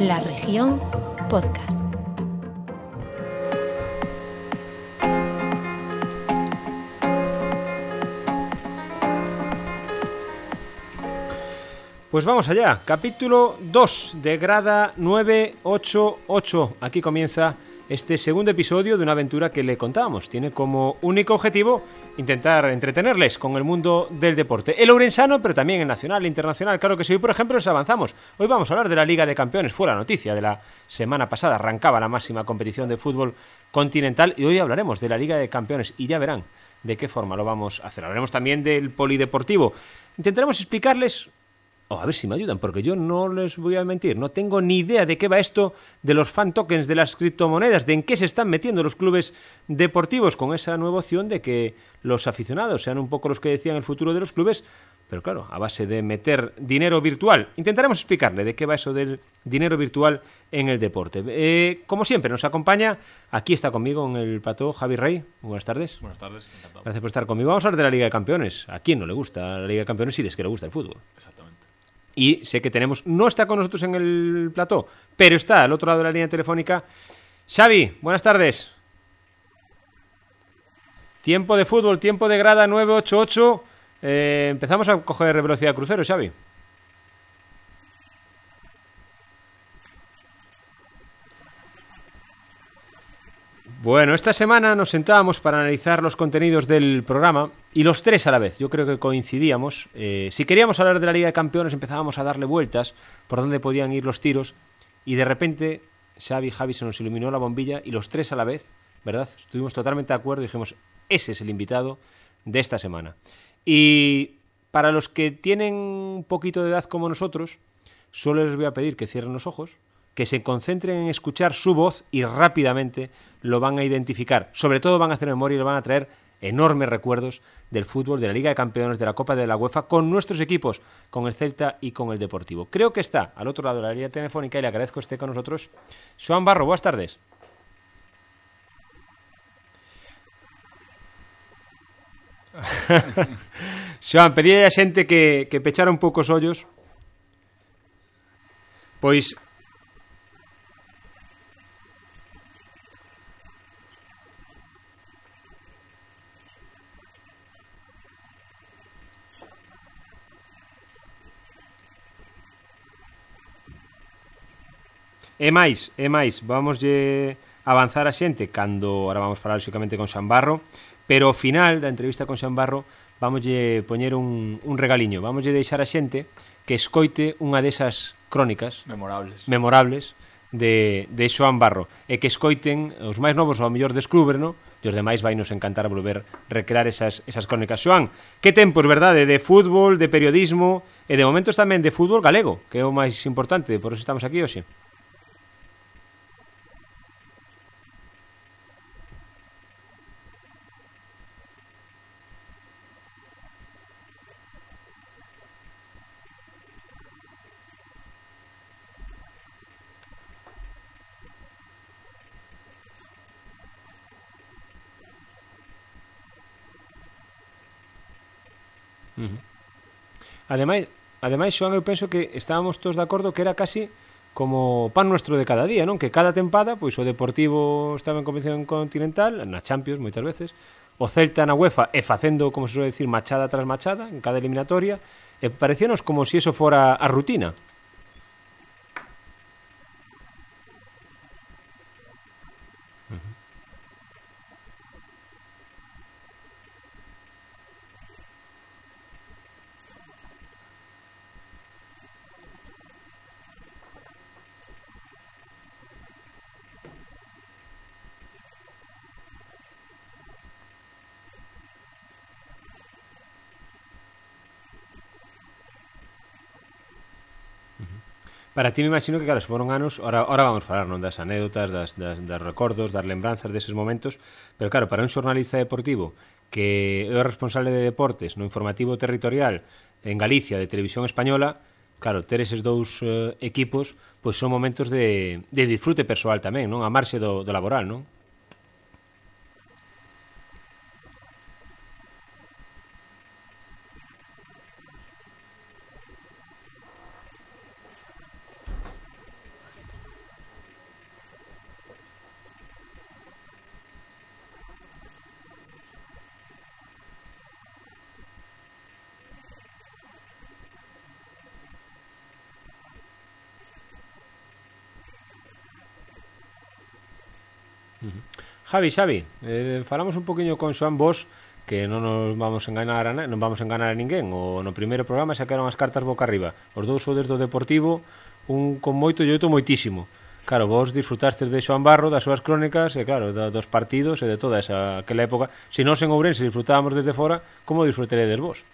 La región podcast. Pues vamos allá, capítulo 2 de Grada 988. Aquí comienza este segundo episodio de una aventura que le contábamos. Tiene como único objetivo intentar entretenerles con el mundo del deporte. El ourensano, pero también el nacional e internacional. Claro que sí, hoy por ejemplo nos avanzamos. Hoy vamos a hablar de la Liga de Campeones. Fue la noticia de la semana pasada. Arrancaba la máxima competición de fútbol continental y hoy hablaremos de la Liga de Campeones y ya verán de qué forma lo vamos a hacer. Hablaremos también del polideportivo. Intentaremos explicarles Oh, a ver si me ayudan, porque yo no les voy a mentir, no tengo ni idea de qué va esto de los fan tokens, de las criptomonedas, de en qué se están metiendo los clubes deportivos con esa nueva opción de que los aficionados sean un poco los que decían el futuro de los clubes, pero claro, a base de meter dinero virtual. Intentaremos explicarle de qué va eso del dinero virtual en el deporte. Eh, como siempre, nos acompaña, aquí está conmigo en el plató Javi Rey. Buenas tardes. Buenas tardes, encantado. Gracias por estar conmigo. Vamos a hablar de la Liga de Campeones. ¿A quién no le gusta la Liga de Campeones si es que le gusta el fútbol? Exactamente. Y sé que tenemos, no está con nosotros en el plató, pero está al otro lado de la línea telefónica. Xavi, buenas tardes. Tiempo de fútbol, tiempo de grada 988. Eh, empezamos a coger velocidad crucero, Xavi. Bueno, esta semana nos sentábamos para analizar los contenidos del programa y los tres a la vez. Yo creo que coincidíamos. Eh, si queríamos hablar de la Liga de Campeones empezábamos a darle vueltas por dónde podían ir los tiros y de repente Xavi y Javi se nos iluminó la bombilla y los tres a la vez, ¿verdad? Estuvimos totalmente de acuerdo y dijimos, ese es el invitado de esta semana. Y para los que tienen un poquito de edad como nosotros, solo les voy a pedir que cierren los ojos, que se concentren en escuchar su voz y rápidamente lo van a identificar. Sobre todo van a hacer memoria y le van a traer enormes recuerdos del fútbol, de la Liga de Campeones, de la Copa de la UEFA, con nuestros equipos, con el Celta y con el Deportivo. Creo que está al otro lado de la línea telefónica y le agradezco que esté con nosotros. Joan Barro, buenas tardes. Joan, pedí a que, que pechara un pouco os ollos Pois E máis, e máis, vamos avanzar a xente cando, ahora vamos falar xicamente con Xan Barro, pero ao final da entrevista con Xan Barro vamos poñer un, un regaliño, vamos deixar a xente que escoite unha desas crónicas memorables, memorables de, de Xoan Barro e que escoiten os máis novos ao mellor descúbreno e os demais vai nos encantar volver recrear esas, esas crónicas. Xoan, que tempos, verdade, de fútbol, de periodismo e de momentos tamén de fútbol galego, que é o máis importante, por eso estamos aquí hoxe. Ademais, ademais Xoan, eu penso que estábamos todos de acordo que era casi como pan nuestro de cada día, non? Que cada tempada, pois o Deportivo estaba en competición continental, na Champions moitas veces, o Celta na UEFA e facendo, como se suele decir, machada tras machada en cada eliminatoria, e parecíanos como se si eso fora a rutina. Para ti me imagino que, claro, se foron anos, ora, ora vamos falar non das anécdotas, das, das, das recordos, das lembranzas deses momentos, pero claro, para un xornalista deportivo que é o responsable de deportes no informativo territorial en Galicia de Televisión Española, claro, ter eses dous eh, equipos, pois son momentos de, de disfrute persoal tamén, non? A marxe do, do laboral, non? Javi, Xavi, eh, falamos un poquinho con Xoan Vos que non nos vamos a enganar a, non vamos a enganar a ninguén. O no primeiro programa xa as cartas boca arriba. Os dous sodes do Deportivo, un con moito e outro moitísimo. Claro, vos disfrutastes de Xoan Barro, das súas crónicas e claro, da, dos partidos e de toda esa aquela época. Se non nós en Ourense disfrutábamos desde fora, como disfrutaredes vos?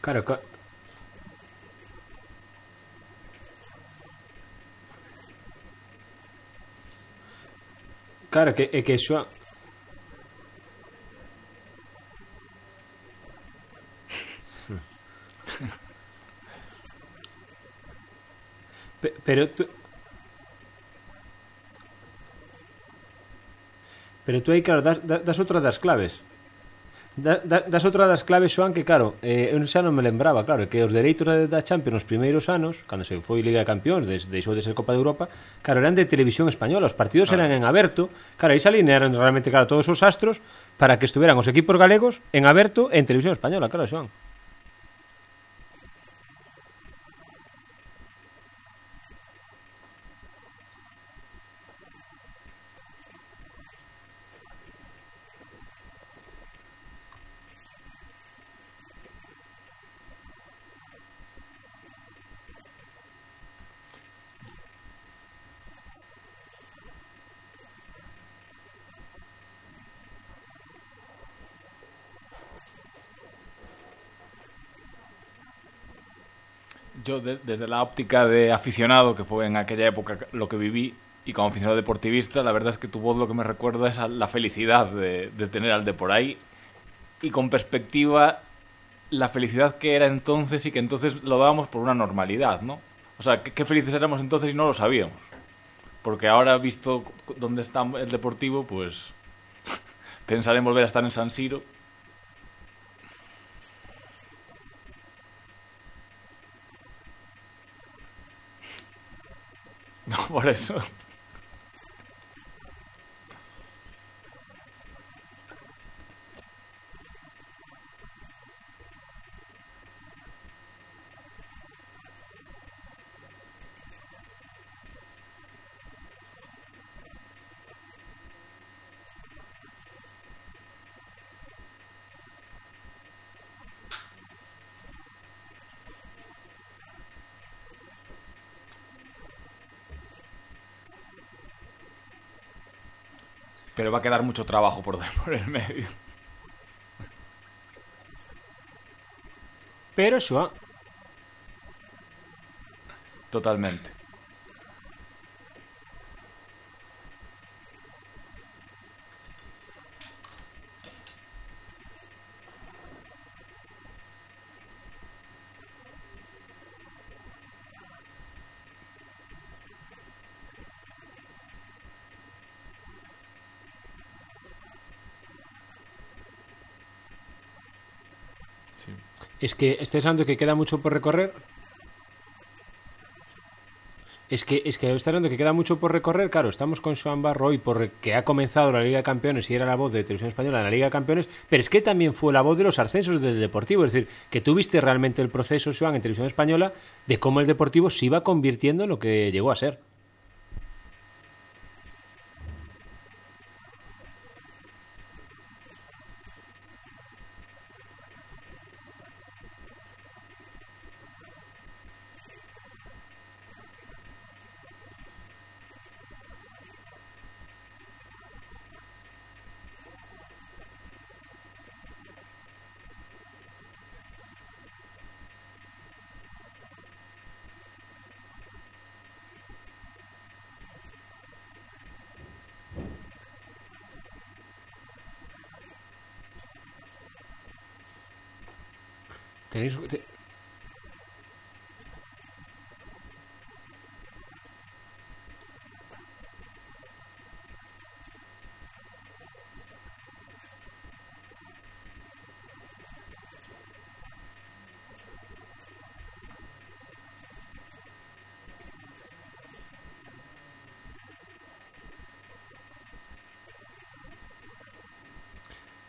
Claro, ca... Claro, que, que. Pe- Pero tú... Pero tú aí, claro, das, das outra das claves. Da, da, das outra das claves, Joan, que claro, eh, eu xa non me lembraba, claro, que os dereitos da Champions nos primeiros anos, cando se foi Liga de Campións, des, deixou de ser Copa de Europa, claro, eran de televisión española, os partidos claro. eran en aberto, claro, aí se alinearon realmente, claro, todos os astros para que estuveran os equipos galegos en aberto en televisión española, claro, Joan. Yo de- desde la óptica de aficionado, que fue en aquella época lo que viví, y como aficionado deportivista, la verdad es que tu voz lo que me recuerda es a la felicidad de, de tener al de por ahí. Y con perspectiva, la felicidad que era entonces y que entonces lo dábamos por una normalidad, ¿no? O sea, qué, qué felices éramos entonces y no lo sabíamos. Porque ahora, visto dónde está el deportivo, pues pensar en volver a estar en San Siro. No, por eso. Pero va a quedar mucho trabajo por, por el medio. Pero Xoan, Totalmente. Sí. Es que estáis hablando que queda mucho por recorrer. Es que, es que está hablando que queda mucho por recorrer. Claro, estamos con Joan Barro y por que ha comenzado la Liga de Campeones y era la voz de Televisión Española en la Liga de Campeones, pero es que también fue la voz de los ascensos del Deportivo. Es decir, que tuviste realmente el proceso, Joan, en Televisión Española, de cómo el Deportivo se iba convirtiendo en lo que llegó a ser. Tenéis. te-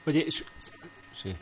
Oye, su- sí.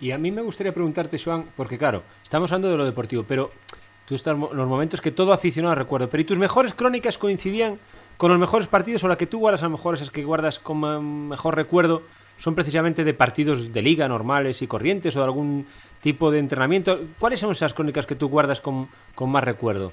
Y a mí me gustaría preguntarte, Joan, porque claro, estamos hablando de lo deportivo, pero tú estás los momentos que todo aficionado recuerdo, pero ¿y tus mejores crónicas coincidían con los mejores partidos o la que tú guardas a lo mejor esas que guardas como mejor recuerdo son precisamente de partidos de liga normales y corrientes o de algún tipo de entrenamiento? ¿Cuáles son esas crónicas que tú guardas con, con más recuerdo?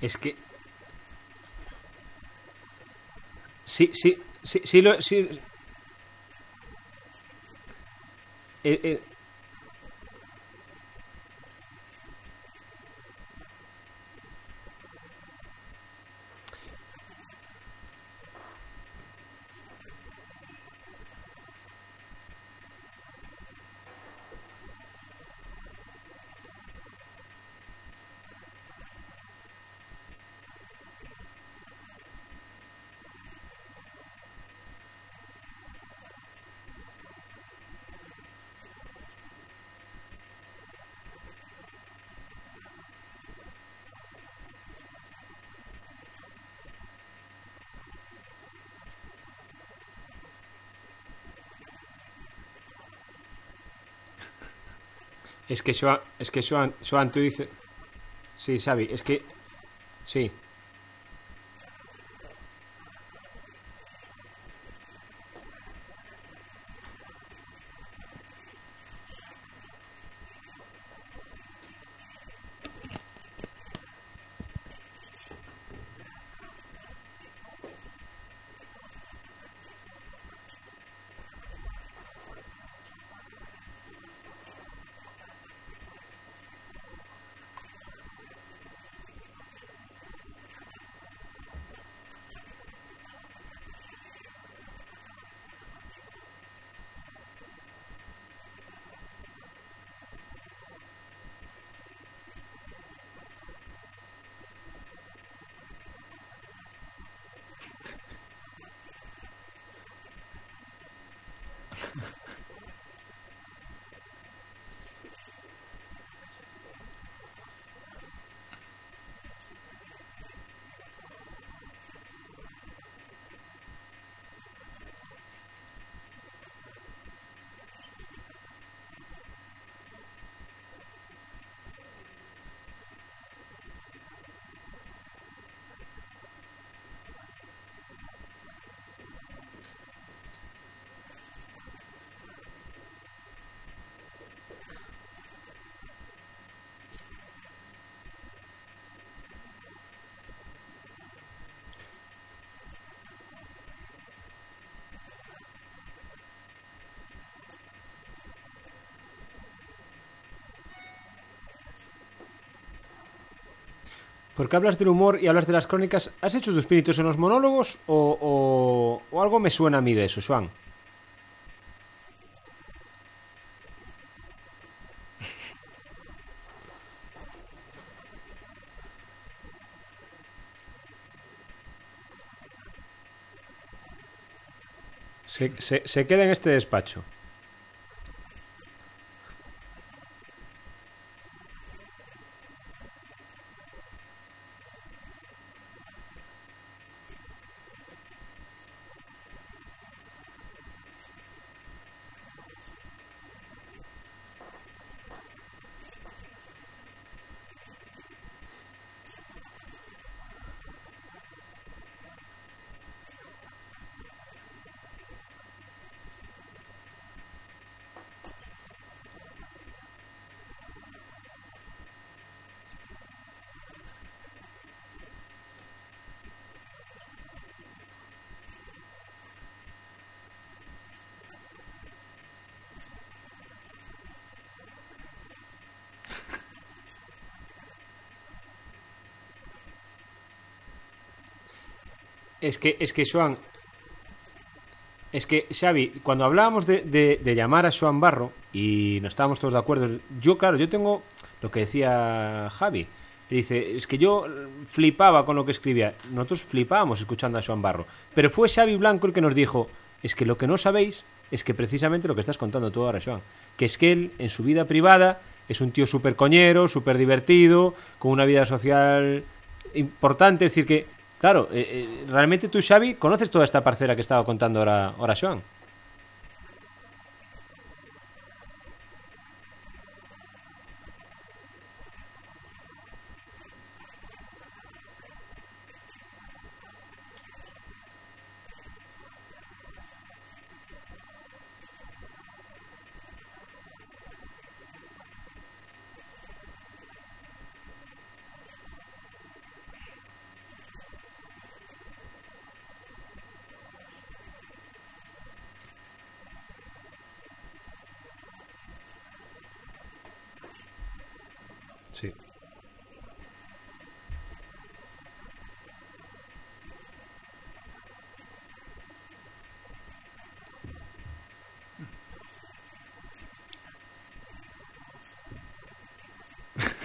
Es que. Sí, sí, sí, sí, lo, sí. Eh, eh, Es que Joan, es que Joan, Joan, tú dices... Sí, Xavi, es que... Sí. Porque hablas del humor y hablas de las crónicas. ¿Has hecho tus pinitos en los monólogos o, o, o algo me suena a mí de eso, Joan? Se, se, se queda en este despacho. Es que, es que Joan. Es que, Xavi, cuando hablábamos de, de, llamar a Joan Barro y no estábamos todos de acuerdo, yo, claro, yo tengo lo que decía Javi. Dice, es que yo flipaba con lo que escribía. Nosotros flipábamos escuchando a Joan Barro. Pero fue Xavi Blanco el que nos dijo, es que lo que no sabéis es que precisamente lo que estás contando tú ahora, Joan, que es que él, en su vida privada, es un tío súper coñero, súper divertido, con una vida social importante, es decir, que Claro, eh, eh, realmente tú, Xavi, conoces toda esta parcela que estaba contando ahora, ahora Joan.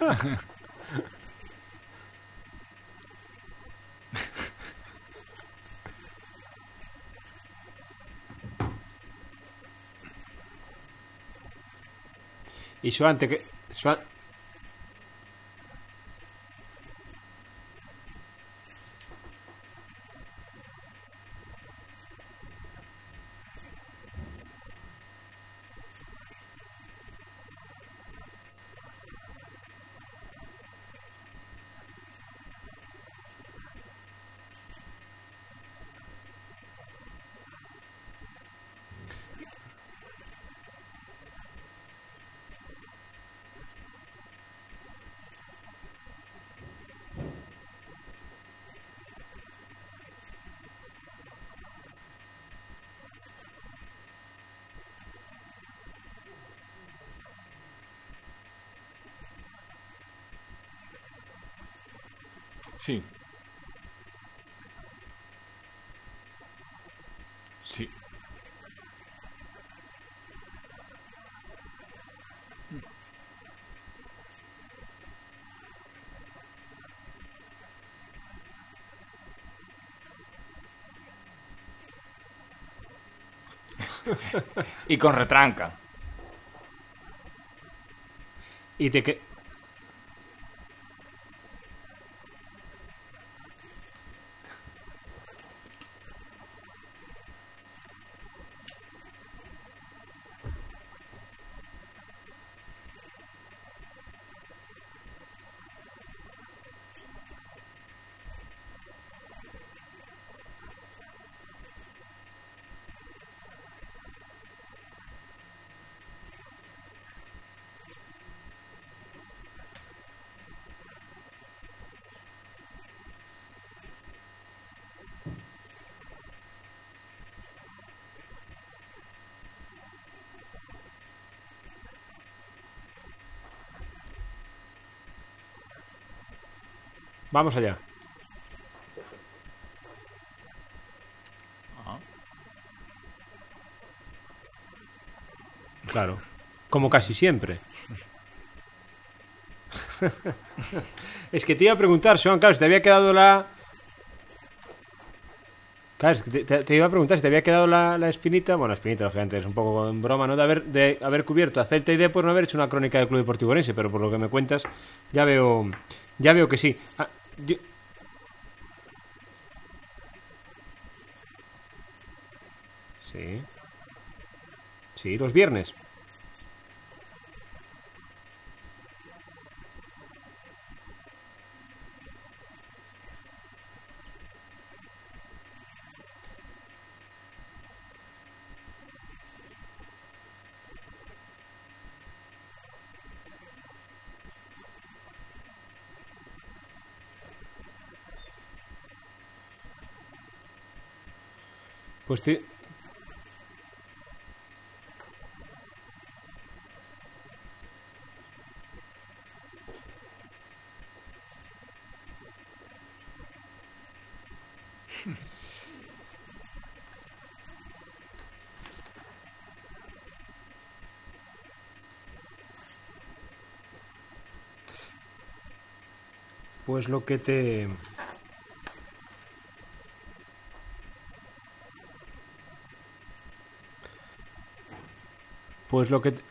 y Joan, te que... Joan... Sí. Sí. y con retranca. Y te que... Vamos allá. Claro. Como casi siempre. es que te iba a preguntar, Sean, claro, si te había quedado la. Claro, te, iba a preguntar si te había quedado la, la espinita. Bueno, espinita, lógicamente, es un poco en broma, ¿no? De haber, de haber cubierto a Celta y D por no haber hecho una crónica del Club Deportivo Orense, pero por lo que me cuentas, ya veo. Ya veo que sí. Ah, Sí. Sí, los viernes. Pues ti- Pues lo que te... Pues lo que... te-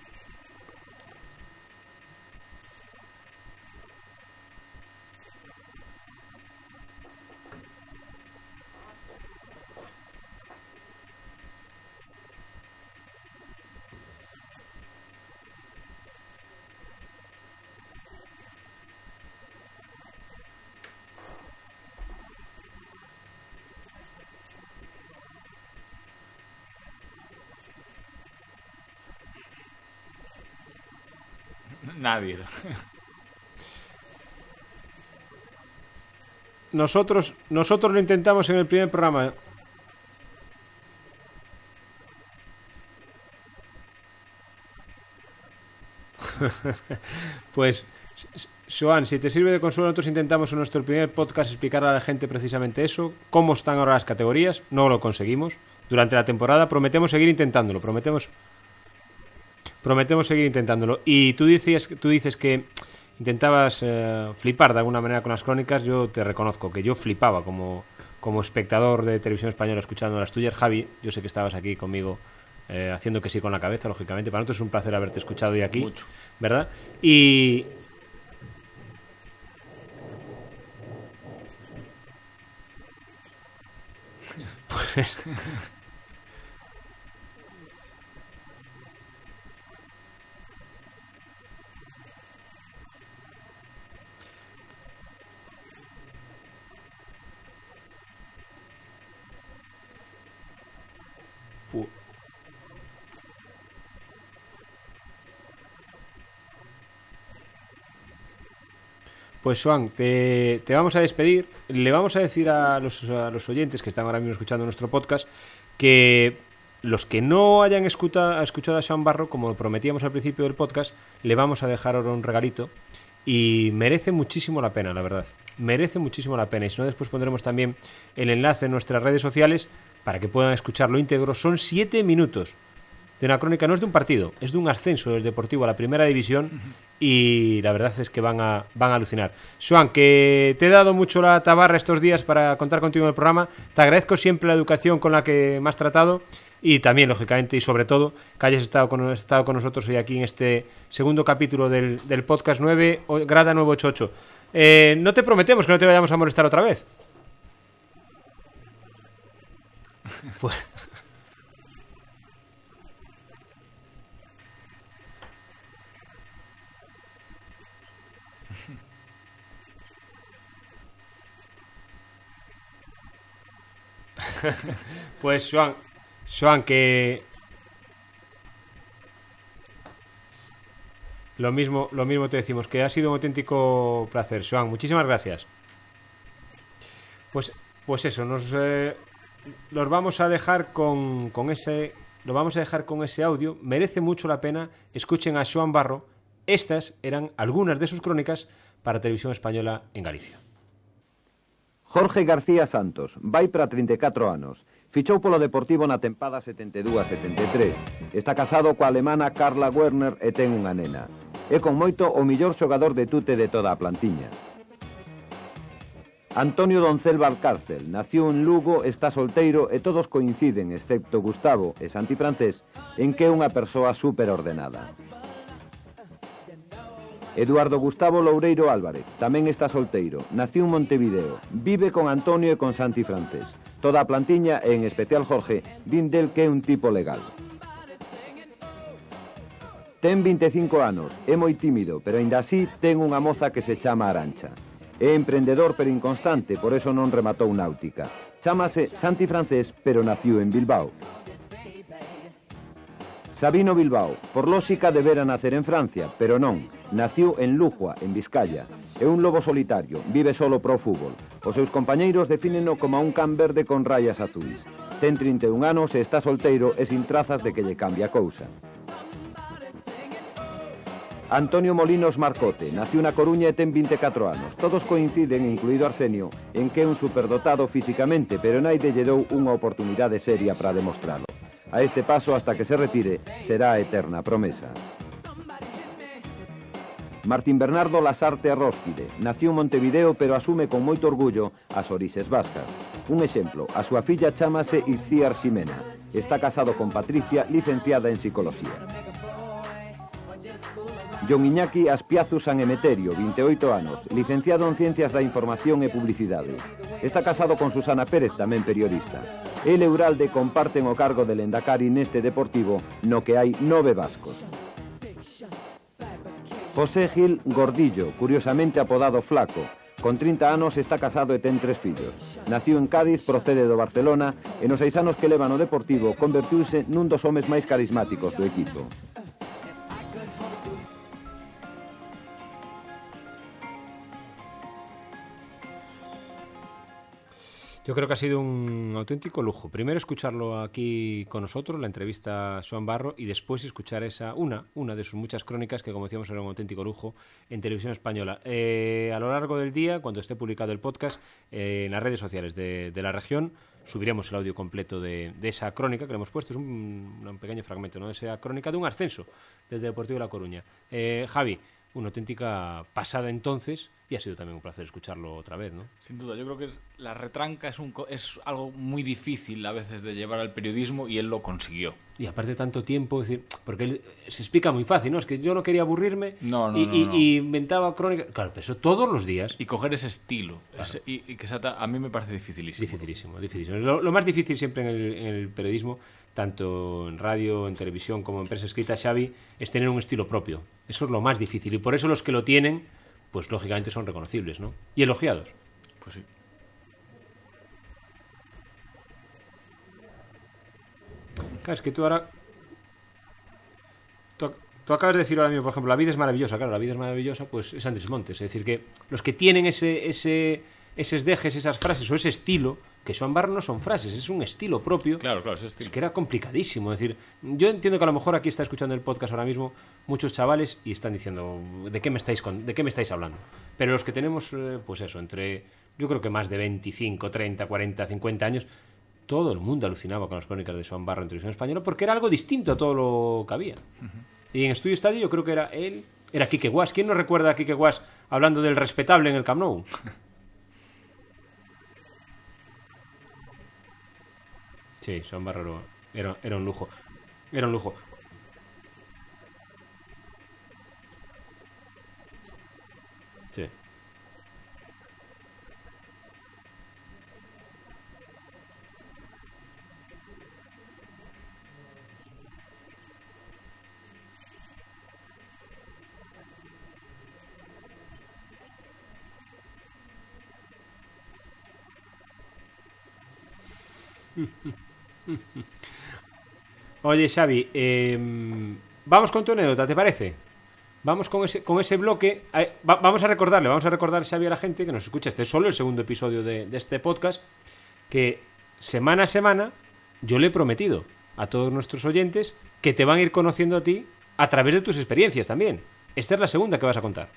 Nadie. Nosotros, nosotros lo intentamos en el primer programa. pues, Joan, si te sirve de consuelo, nosotros intentamos en nuestro primer podcast explicar a la gente precisamente eso, cómo están ahora las categorías. No lo conseguimos durante la temporada. Prometemos seguir intentándolo. Prometemos, prometemos seguir intentándolo. Y tú dices, tú dices que intentabas eh, flipar de alguna manera con las crónicas, yo te reconozco que yo flipaba como, como espectador de televisión española escuchando las tuyas. Javi, yo sé que estabas aquí conmigo eh, haciendo que sí con la cabeza, lógicamente. Para nosotros es un placer haberte escuchado hoy aquí, Mucho. ¿verdad? Y... Pues... Pues Joan, te, vamos a despedir. Le vamos a decir a los, oyentes que están ahora mismo escuchando nuestro podcast que los que no hayan escuchado a Joan Barro, como prometíamos al principio del podcast, le vamos a dejar ahora un regalito y merece muchísimo la pena, la verdad. Merece muchísimo la pena. Y si no, después pondremos también el enlace en nuestras redes sociales para que puedan escucharlo íntegro. Son siete minutos de una crónica, no es de un partido, es de un ascenso del Deportivo a la primera división y la verdad es que van a, van a alucinar. Joan, que te he dado mucho la tabarra estos días para contar contigo en el programa, te agradezco siempre la educación con la que me has tratado y también, lógicamente, y sobre todo, que hayas estado con, estado con nosotros hoy aquí en este segundo capítulo del, del podcast 9, o- Grada 988. Eh, no te prometemos que no te vayamos a molestar otra vez. Pues- Pues Joan, Joan, que lo mismo, lo mismo te decimos, que ha sido un auténtico placer, Joan. Muchísimas gracias. Pues, pues eso, nos eh, los vamos a dejar con, con ese, lo vamos a dejar con ese audio. Merece mucho la pena. Escuchen a Joan Barro. Estas eran algunas de sus crónicas para Televisión Española en Galicia. Jorge García Santos, vai para 34 anos. Fichou polo Deportivo na tempada 72-73. Está casado coa alemana Carla Werner e ten unha nena. É con moito o millor xogador de tute de toda a plantiña. Antonio Doncel Valcárcel nació en Lugo, está solteiro e todos coinciden, excepto Gustavo e Santi Francés, en que é unha persoa superordenada. Eduardo Gustavo Loureiro Álvarez, tamén está solteiro, naciu en Montevideo, vive con Antonio e con Santi Francés. Toda a plantiña, e en especial Jorge, din del que é un tipo legal. Ten 25 anos, é moi tímido, pero aínda así ten unha moza que se chama Arancha. É emprendedor pero inconstante, por eso non rematou náutica. Chámase Santi Francés, pero naciu en Bilbao. Sabino Bilbao, por lógica debera nacer en Francia, pero non, Nació en Lujua, en Vizcaya. É un lobo solitario, vive solo pro fútbol. Os seus compañeiros defíneno como un can verde con rayas azuis. Ten 31 anos e está solteiro e sin trazas de que lle cambia cousa. Antonio Molinos Marcote, nació na Coruña e ten 24 anos. Todos coinciden, incluído Arsenio, en que é un superdotado físicamente, pero naide lle dou unha oportunidade seria para demostralo. A este paso, hasta que se retire, será a eterna promesa. Martín Bernardo Lasarte Arrósquide nació en Montevideo pero asume con moito orgullo as orixes vascas. Un exemplo, a súa filla chamase Iciar Ximena. Está casado con Patricia, licenciada en Psicología. John Iñaki Aspiazu San Emeterio, 28 anos, licenciado en Ciencias da Información e Publicidade. Está casado con Susana Pérez, tamén periodista. El e Uralde comparten o cargo de Lendakari neste deportivo, no que hai nove vascos. José Gil Gordillo, curiosamente apodado Flaco, Con 30 anos está casado e ten tres fillos. Naciu en Cádiz, procede do Barcelona e nos seis anos que leva no Deportivo convertiuse nun dos homes máis carismáticos do equipo. Yo creo que ha sido un auténtico lujo. Primero escucharlo aquí con nosotros, la entrevista a Joan Barro, y después escuchar esa, una, una de sus muchas crónicas que, como decíamos, era un auténtico lujo en televisión española. Eh, a lo largo del día, cuando esté publicado el podcast, eh, en las redes sociales de, la región, subiremos el audio completo de, esa crónica que le hemos puesto. Es un, un pequeño fragmento ¿no? de esa crónica de un ascenso del Deportivo de La Coruña. Eh, Javi, una auténtica pasada entonces y ha sido también un placer escucharlo otra vez, ¿no? Sin duda, yo creo que la retranca es, un, es algo muy difícil a veces de llevar al periodismo y él lo consiguió. Y aparte tanto tiempo, es decir, porque él se explica muy fácil, ¿no? Es que yo no quería aburrirme No, no, y, no, y- no. y inventaba crónicas. Claro, pero eso todos los días. Y coger ese estilo, ese- y, y que se ata- a mí me parece dificilísimo. Dificilísimo, dificilísimo. Lo, lo más difícil siempre en el, en el periodismo, tanto en radio, en televisión como en prensa escrita, Xavi, es tener un estilo propio. Eso es lo más difícil. Y por eso los que lo tienen, pues lógicamente son reconocibles, ¿no? Y elogiados. Pues sí. Claro, es que tú ahora. Tú, tú acabas de decir ahora mismo, por ejemplo, la vida es maravillosa. Claro, la vida es maravillosa, pues es Andrés Montes. Es decir, que los que tienen ese, ese, esos dejes, esas frases o ese estilo, que Joan Barro no son frases, es un estilo propio. Claro, claro, Es estilo. que era complicadísimo. Es decir, yo entiendo que a lo mejor aquí está escuchando el podcast ahora mismo muchos chavales y están diciendo, ¿de qué me estáis, con- de qué me estáis hablando? Pero los que tenemos, eh, pues eso, entre, yo creo que más de 25, 30, 40, 50 años, todo el mundo alucinaba con las crónicas de Joan Barro en televisión española porque era algo distinto a todo lo que había. Y en Estudio Estadio yo creo que era él, era Quique Guas. ¿Quién no recuerda a Quique Guas hablando del respetable en el Camp Nou? Sí, Joan Barro era, era un lujo. Era un lujo. Sí. Oye, Xavi, em, vamos con tu anécdota, ¿te parece? Vamos con ese, bloque. Va- vamos a recordarle, vamos a recordar, Xavi, a la gente que nos escucha. Este es solo el segundo episodio de, de este podcast. Que semana a semana yo le he prometido a todos nuestros oyentes que te van a ir conociendo a ti a través de tus experiencias también. Esta es la segunda que vas a contar.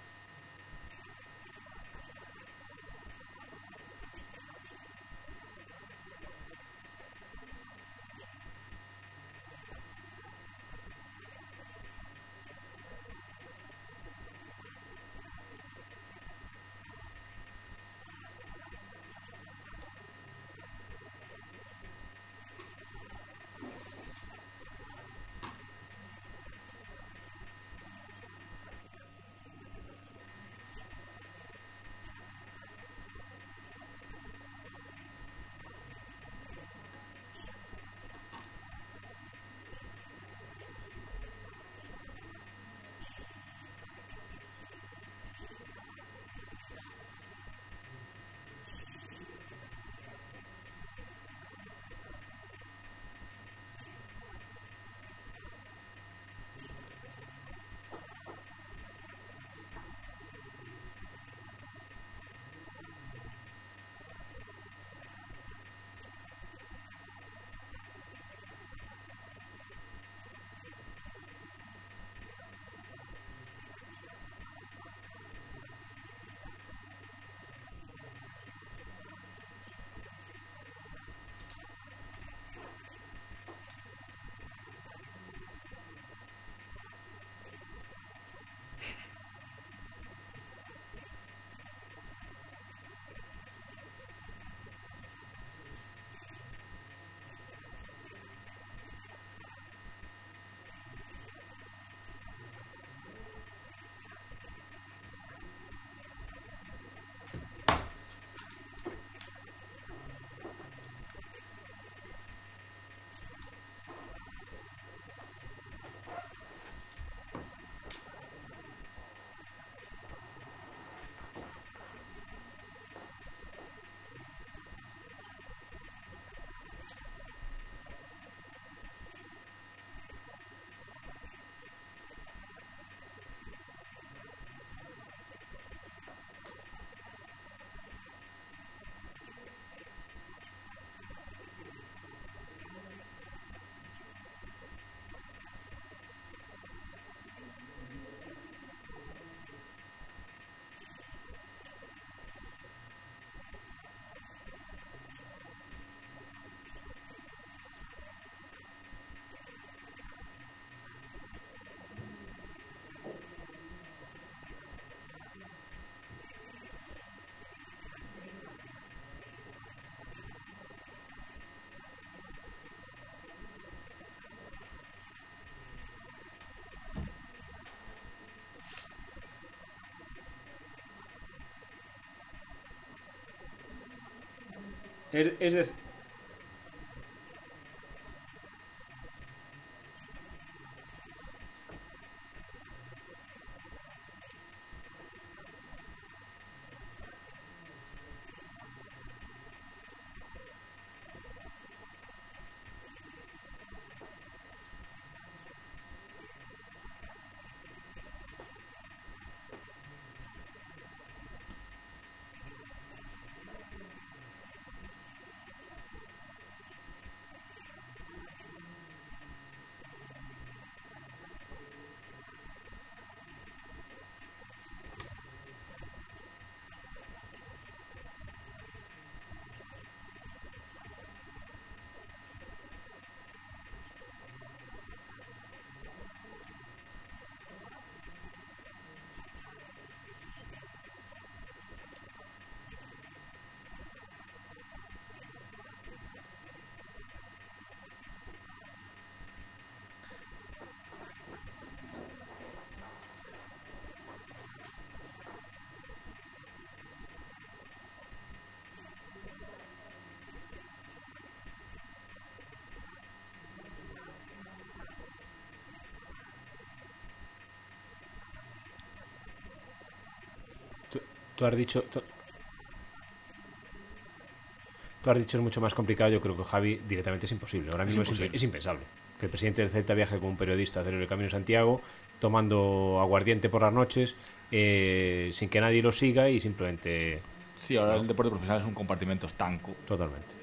Es, es Tú, has dicho. Tú, has dicho es mucho más complicado. Yo creo que Javi directamente es imposible. Ahora mismo es, impe- imposible. es impensable. Que el presidente del Celta viaje con un periodista a hacer el camino de Santiago, tomando aguardiente por las noches, eh, sin que nadie lo siga y simplemente. Sí, ahora el deporte profesional es un compartimento estanco. Totalmente.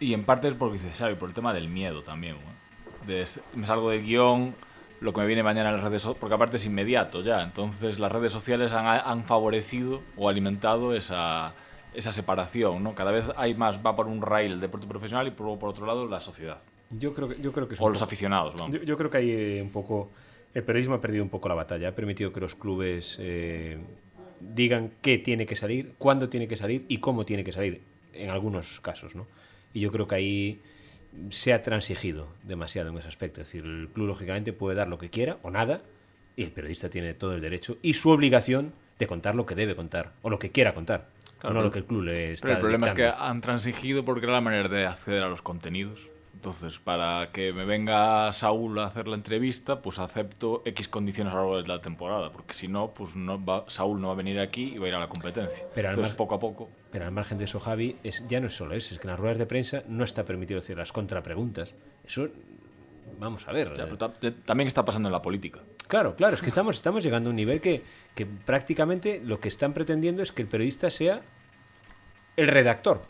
Y en parte es porque dice Xavi, por el tema del miedo también. me salgo del guion, lo que me viene mañana en las redes sociales, porque aparte es inmediato ya. Entonces las redes sociales han, han favorecido o alimentado esa, esa separación. ¿no? Cada vez hay más, va por un rail el deporte profesional y por, por otro lado la sociedad. Yo creo que, yo creo que es O los poco- aficionados, vamos. Yo, yo creo que hay eh, un poco. El periodismo ha perdido un poco la batalla. Ha permitido que los clubes eh, digan qué tiene que salir, cuándo tiene que salir y cómo tiene que salir, en algunos casos, ¿no? Y yo creo que ahí se ha transigido demasiado en ese aspecto. Es decir, el club lógicamente puede dar lo que quiera o nada, y el periodista tiene todo el derecho y su obligación de contar lo que debe contar o lo que quiera contar, Claro, no lo que el club le está Pero el problema es que han transigido porque era la manera de acceder a los contenidos. Entonces, para que me venga Saúl a hacer la entrevista, pues acepto X condiciones a lo largo de la temporada, porque si no, pues no va, Saúl no va a venir aquí y va a ir a la competencia. Pero Entonces, poco a poco. Pero al margen de eso, Javi, es, ya no es solo eso, es que en las ruedas de prensa no está permitido decir las contrapreguntas. Eso, vamos a ver. Sea, eh, pero también está pasando en la política. Claro, claro, es que estamos, estamos llegando a un nivel que, que prácticamente lo que están pretendiendo es que el periodista sea el redactor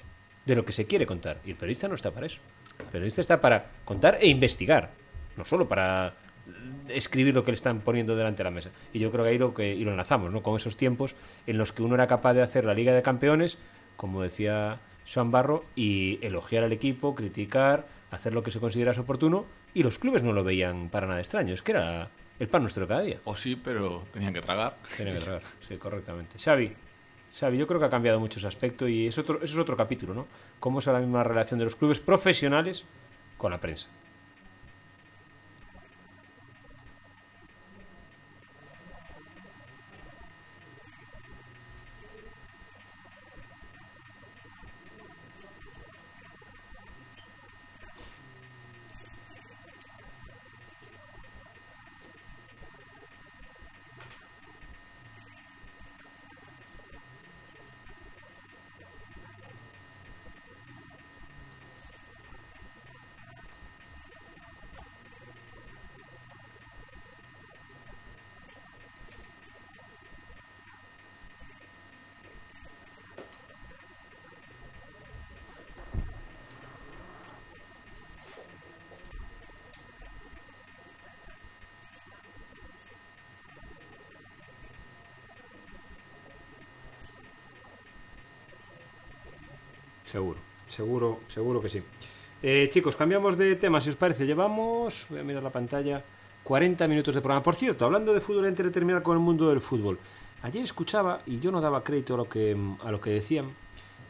de lo que se quiere contar. Y el periodista no está para eso. El periodista está para contar e investigar, no solo para escribir lo que le están poniendo delante de la mesa. Y yo creo que ahí lo que y lo enlazamos, ¿no? Con esos tiempos en los que uno era capaz de hacer la Liga de Campeones, como decía Joan Barro, y elogiar al equipo, criticar, hacer lo que se considerase oportuno, y los clubes no lo veían para nada extraño, es que era el pan nuestro cada día. O sí, pero tenían que tragar. Tiene que tragar, sí, correctamente. Xavi, Xavi, yo creo que ha cambiado mucho ese aspecto y es otro, eso es otro capítulo, ¿no? Cómo es ahora mismo la relación de los clubes profesionales con la prensa. Seguro, seguro, seguro que sí. Eh, chicos, cambiamos de tema, si os parece. Llevamos, voy a mirar la pantalla, 40 minutos de programa. Por cierto, hablando de fútbol, antes de terminar con el mundo del fútbol. Ayer escuchaba, y yo no daba crédito a lo que, a lo que decían,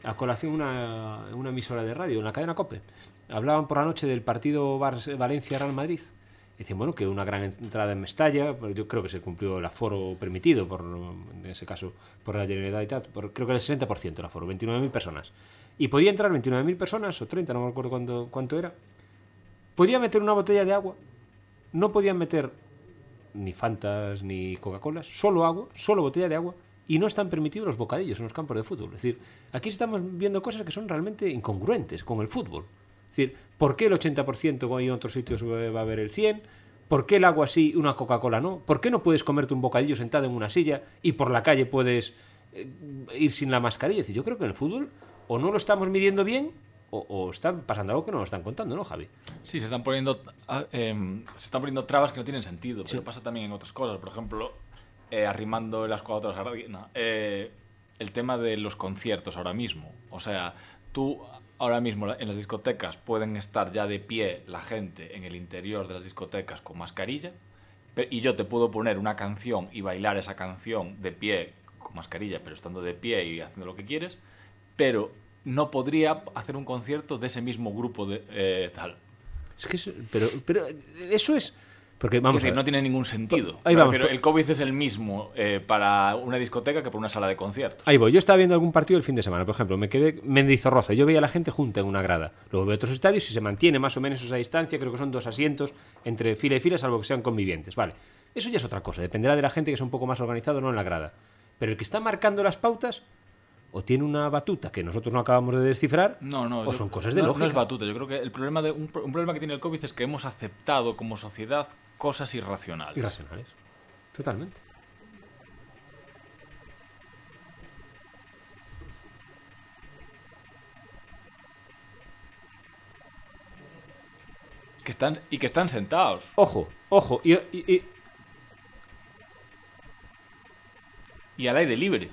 a colación una, una emisora de radio, en la cadena COPE. Hablaban por la noche del partido Valencia-Real Madrid. Dicen, bueno, que una gran entrada en Mestalla, pero yo creo que se cumplió el aforo permitido, por, en ese caso, por la Generalidad creo que el 60% el aforo, 29.000 personas. Y podía entrar 29.000 personas o 30, no me acuerdo cuánto, cuánto era. Podía meter una botella de agua, no podían meter ni Fantas ni Coca-Colas, solo agua, solo botella de agua, y no están permitidos los bocadillos en los campos de fútbol. Es decir, aquí estamos viendo cosas que son realmente incongruentes con el fútbol. Es decir, ¿por qué el 80% y en otros sitios va a haber el 100%? ¿Por qué el agua sí y una Coca-Cola no? ¿Por qué no puedes comerte un bocadillo sentado en una silla y por la calle puedes eh, ir sin la mascarilla? Es decir, yo creo que en el fútbol o no lo estamos midiendo bien o, o están pasando algo que no nos están contando, ¿no, Javi? Sí, se están poniendo em, se están poniendo trabas que no tienen sentido, pero pasa también en otras cosas. Por ejemplo, eh, arrimando el asco a no, eh, el tema de los conciertos ahora mismo. O sea, tú ahora mismo en las discotecas pueden estar ya de pie la gente en el interior de las discotecas con mascarilla y yo te puedo poner una canción y bailar esa canción de pie con mascarilla, pero estando de pie y haciendo lo que quieres, pero no podría hacer un concierto de ese mismo grupo de eh, tal. Es que eso- pero, pero eso es... Porque vamos es decir, no tiene ningún sentido. Ahí vamos, refiero, pues- el COVID es el mismo eh, para una discoteca que para una sala de conciertos. Ahí voy, yo estaba viendo algún partido el fin de semana, por ejemplo, me quedé Mendizorroza, yo veía a la gente junta en una grada. Luego veo otros estadios y se mantiene más o menos esa distancia, creo que son dos asientos entre fila y fila, salvo que sean convivientes. Vale, eso ya es otra cosa, dependerá de la gente que sea un poco más organizado o no en la grada. Pero el que está marcando las pautas, o tiene una batuta que nosotros no acabamos de descifrar, No, no. o yo- son cosas de no, lógica. No es batuta. Yo creo que el problema de, un, pro- un problema que tiene el COVID es que hemos aceptado como sociedad cosas irracionales. Irracionales. Totalmente. Que están, y que están sentados. Ojo, ojo, y, y- y- Y al aire libre.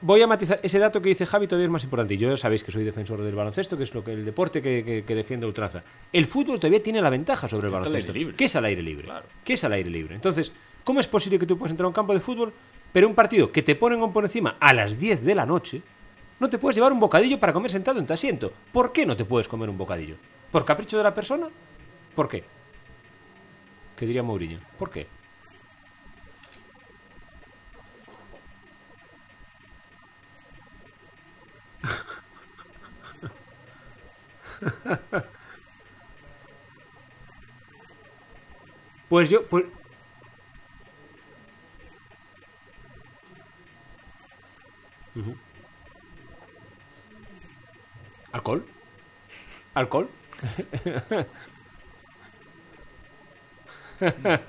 Voy a matizar ese dato que dice Javi todavía es más importante. y Yo sabéis que soy defensor del baloncesto, que es lo que el deporte que, que, que defiende a ultranza. El fútbol todavía tiene la ventaja sobre el Que baloncesto. libre. ¿Qué es al aire libre? Claro. ¿Qué es al aire libre? Entonces, ¿cómo es posible que tú puedas entrar a un campo de fútbol, pero un partido que te ponen por encima a las 10 de la noche, no te puedes llevar un bocadillo para comer sentado en tu asiento? ¿Por qué no te puedes comer un bocadillo? ¿Por capricho de la persona? ¿Por qué? ¿Qué diría Mourinho? ¿Por qué? Pues yo, pues... ¿Alcohol? ¿Alcohol?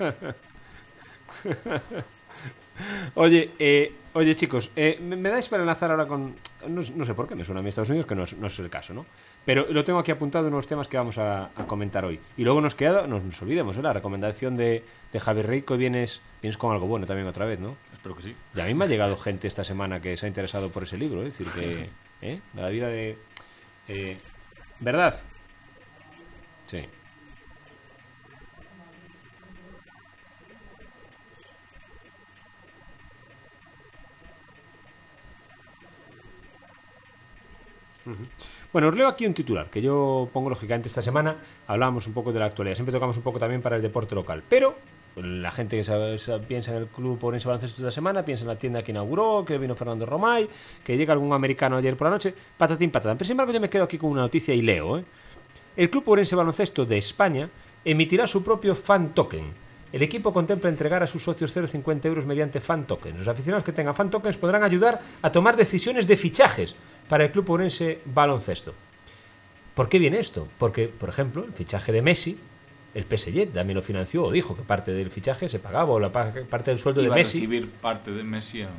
Oye, eh, oye chicos, eh, ¿me, dais para enlazar ahora con... No, sé por qué me suena a mí Estados Unidos, que no es el caso, ¿no? Pero lo tengo aquí apuntado en unos temas que vamos a, a comentar hoy. Y luego nos queda, no nos olvidemos, ¿eh? la recomendación de, de Javier hoy vienes, vienes con algo bueno también otra vez, ¿no? Espero que sí. Y a mí me ha llegado gente esta semana que se ha interesado por ese libro, es decir, que... ¿eh? La vida de... eh, ¿Verdad? Sí. Bueno, os leo aquí un titular que yo pongo lógicamente esta semana. Hablábamos un poco de la actualidad. Siempre tocamos un poco también para el deporte local. Pero la gente que sa- sa- piensa en el club Orense Baloncesto esta semana, piensa en la tienda que inauguró, que vino Fernando Romay, que llega algún americano ayer por la noche, patatín patatán. Pero sin embargo yo me quedo aquí con una noticia y leo. ¿eh? El Club Orense Baloncesto de España emitirá su propio fan token. El equipo contempla entregar a sus socios 0,50 euros mediante fan tokens. Los aficionados que tengan fan tokens podrán ayudar a tomar decisiones de fichajes para el Club Orense Baloncesto. ¿Por qué viene esto? Porque, por ejemplo, el fichaje de Messi, el PSG también lo financió o dijo que parte del fichaje se pagaba o la pa- parte del sueldo de Iba a Messi recibir parte de Messi en,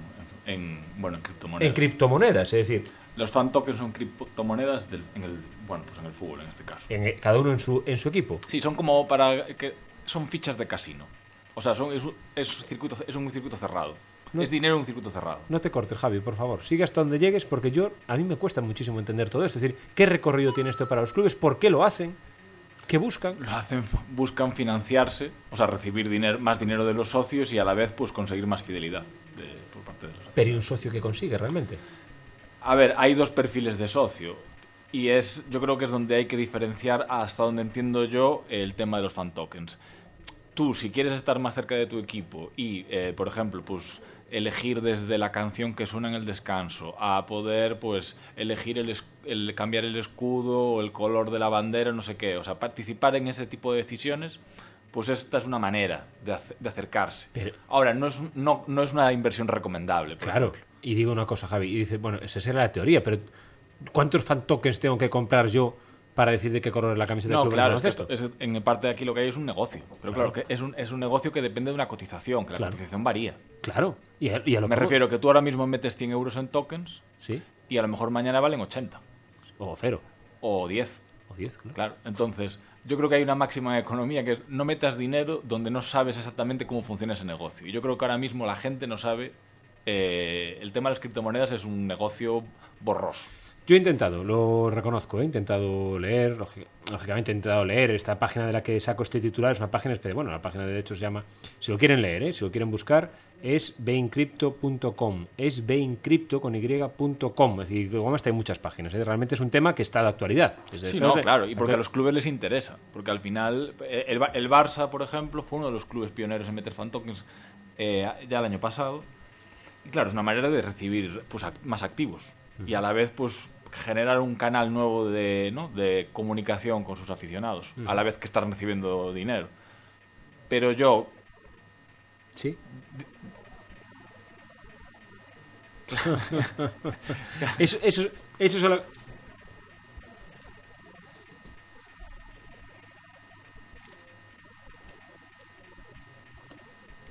en- bueno, en criptomonedas. en criptomonedas. Es decir, Los fan tokens son criptomonedas del- en el, bueno, pues en el fútbol en este caso. en- cada uno en su, en su equipo. Sí, son como para que son fichas de casino. O sea, son, es, es, circuito, es un circuito cerrado. No. Es dinero en un circuito cerrado. No te cortes, Javi, por favor. Sigue hasta donde llegues porque yo a mí me cuesta muchísimo entender todo esto. Es decir, ¿qué recorrido tiene esto para los clubes? ¿Por qué lo hacen? ¿Qué buscan? Lo hacen, buscan financiarse, o sea, recibir dinero, más dinero de los socios y a la vez pues conseguir más fidelidad de- por parte de los socios. Pero ¿y un socio que consigue realmente? A ver, hay dos perfiles de socio. Y es, yo creo que es donde hay que diferenciar, hasta donde entiendo yo, el tema de los fan tokens. Tú, si quieres estar más cerca de tu equipo y, eh, por ejemplo, pues elegir desde la canción que suena en el descanso, a poder pues elegir el, el cambiar el escudo o el color de la bandera, no sé qué, o sea, participar en ese tipo de decisiones, pues esta es una manera de, de acercarse. Pero- Ahora, no es, no, no es una inversión recomendable. Claro. ejemplo. Y digo una cosa, Javi, y dice, bueno, esa será la teoría, pero ¿cuántos fan tokens tengo que comprar yo para decir de qué color es la camiseta del No, club de claro, es que baloncesto? esto- es- en parte de aquí lo que hay es un negocio. Pero claro, que es un, es un negocio que depende de una cotización, que la Claro. cotización varía. Claro. Y a, y a lo Me refiero que tú ahora mismo metes 100 euros en tokens Sí. y a lo mejor mañana valen 80 O cero. o 10. O diez, claro. Claro, entonces yo creo que hay una máxima de economía que es no metas dinero donde no sabes exactamente cómo funciona ese negocio. Y yo creo que ahora mismo la gente no sabe. eh, el tema de las criptomonedas es un negocio borroso. Yo he intentado, lo reconozco, he intentado leer, lógic- lógicamente he intentado leer esta página de la que saco este titular, es una página, bueno, la página de hecho se llama, si lo quieren leer, ¿eh? si lo quieren buscar, es beincrypto.com, es beincrypto con y.com, es decir, como esta hay muchas páginas, ¿eh? realmente es un tema que está de actualidad. Desde Sí, no, claro, y porque a los clubes les interesa. Porque al final, eh, el, el Barça, por ejemplo, fue uno de los clubes pioneros en meter fan tokens eh, ya el año pasado. Y claro, es una manera de recibir pues, act- más activos. Y a la vez, pues generar un canal nuevo de, ¿no? de comunicación con sus aficionados, a la vez que están recibiendo dinero. Pero yo, Sí. eso, eso, eso solo...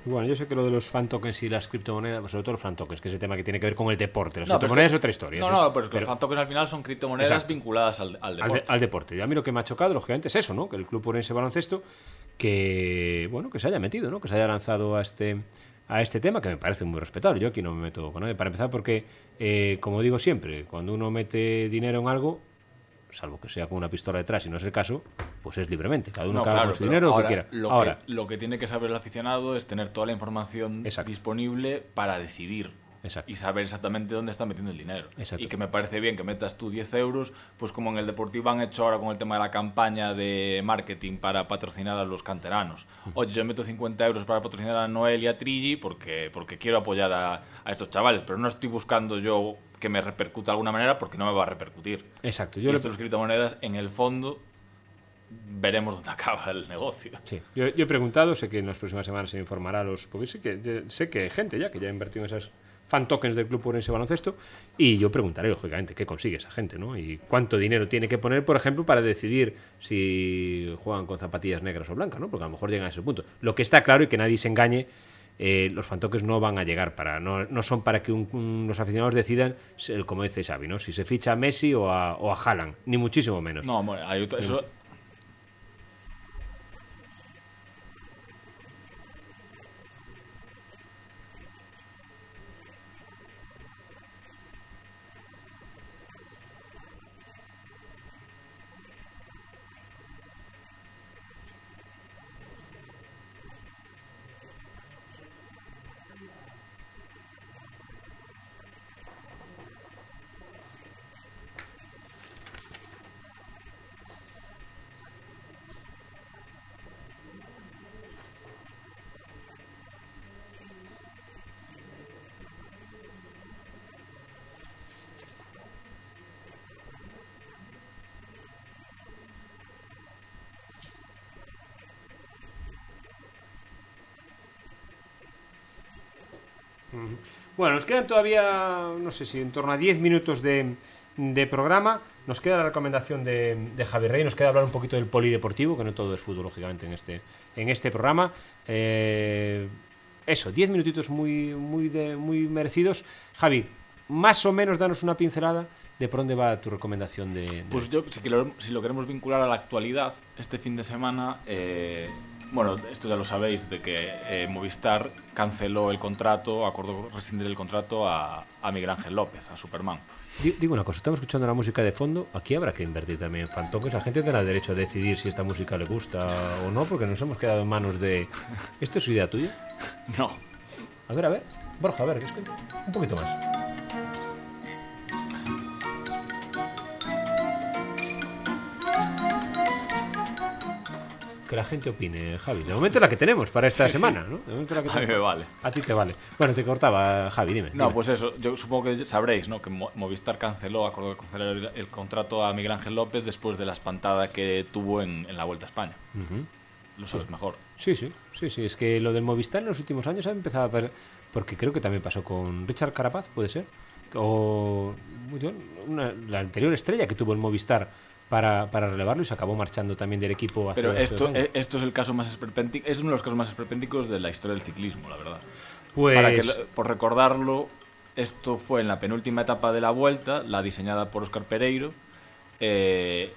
Bueno, yo sé que lo de los fan tokens y las criptomonedas, pues sobre todo los fan tokens, que es el tema que tiene que ver con el deporte. Las No, es criptomonedas que- es otra historia. No, ¿sí? no, pero es que Pero- los fan tokens al final son criptomonedas Exacto. vinculadas al, al al, de- deporte. al deporte. Y a mí lo que me ha chocado, lógicamente, es eso, ¿no? Que el Club Orense Baloncesto, que, bueno, que se haya metido, ¿no? Que se haya lanzado a este, a este tema, que me parece muy respetable. Yo aquí no me meto con nadie. Para empezar, porque, eh, como digo siempre, cuando uno mete dinero en algo, salvo que sea con una pistola detrás y no es el caso, pues es libremente. Cada uno No, claro, con su dinero lo ahora, que quiera. Lo, Ahora, que, lo que tiene que saber el aficionado es tener toda la información Exacto. disponible para decidir. Exacto. Y saber exactamente dónde está metiendo el dinero. Exacto. Y que me parece bien que metas tú 10 euros, pues como en el Deportivo han hecho ahora con el tema de la campaña de marketing para patrocinar a los canteranos. Oye, yo meto 50 euros para patrocinar a Noel y a Trigi porque, porque quiero apoyar a, a estos chavales, pero no estoy buscando yo que me repercuta de alguna manera porque no me va a repercutir. exacto. Y Yo le- esto de las criptomonedas, en el fondo, veremos dónde acaba el negocio. Sí, yo, yo he preguntado, sé que en las próximas semanas se informará a los. Porque sé que, sé que hay gente ya que ya ha invertido en esas fan tokens del Club Orense Baloncesto. Y yo preguntaré, lógicamente, qué consigue esa gente, ¿no? Y cuánto dinero tiene que poner, por ejemplo, para decidir si juegan con zapatillas negras o blancas, ¿no? Porque a lo mejor llegan a ese punto. Lo que está claro y que nadie se engañe. eh, los fan tokens no van a llegar para no, no son para que un- un- los aficionados decidan como dice Xavi ¿no? si se ficha a Messi o a, o a Haaland ni muchísimo menos No, bueno, hay otro- eso, Bueno, nos quedan todavía, no sé si en torno a 10 minutos de, programa. Nos queda la recomendación de, Javier Rey, nos queda hablar un poquito del polideportivo, que no todo es fútbol, lógicamente, en este, en este programa. Eh, eso, 10 minutitos muy, muy, muy merecidos. Javi, más o menos danos una pincelada de por dónde va tu recomendación de... Pues yo, si, que lo, si lo queremos vincular a la actualidad, este fin de semana, eh, bueno, esto ya lo sabéis, de que eh, Movistar canceló el contrato, acordó rescindir el contrato a, a Miguel Ángel López, a Superman. Di- Digo una cosa, estamos escuchando la música de fondo, aquí habrá que invertir también en fan tokens, la gente tendrá derecho a decidir si esta música le gusta o no, porque nos hemos quedado en manos de... ¿Esto es idea tuya? No, A ver, a ver, Borja, a ver, un poquito más. Que la gente opine, Javi. De momento es la que tenemos para esta Sí, sí. semana, ¿no? De momento es la que A mí me vale. A ti te vale. Bueno, te cortaba, Javi, dime. No, dime. pues eso, yo supongo que sabréis, ¿no? Que Mo- Movistar canceló, acordó de cancelar el, el contrato a Miguel Ángel López después de la espantada que tuvo en, en la Vuelta a España. Lo sabes mejor. Sí, sí, sí, sí. Es que lo del Movistar en los últimos años ha empezado a ver. Porque creo que también pasó con Richard Carapaz, puede ser. O una- la anterior estrella que tuvo el Movistar para, para relevarlo y se acabó marchando también del equipo hace Pero esto, años. eh, esto es el caso más esperpéntico, es uno de los casos más esperpénticos de la historia del ciclismo, la verdad. pues, Para que, lo- por recordarlo, esto fue en la penúltima etapa de la vuelta, la diseñada por Oscar Pereiro. Eh,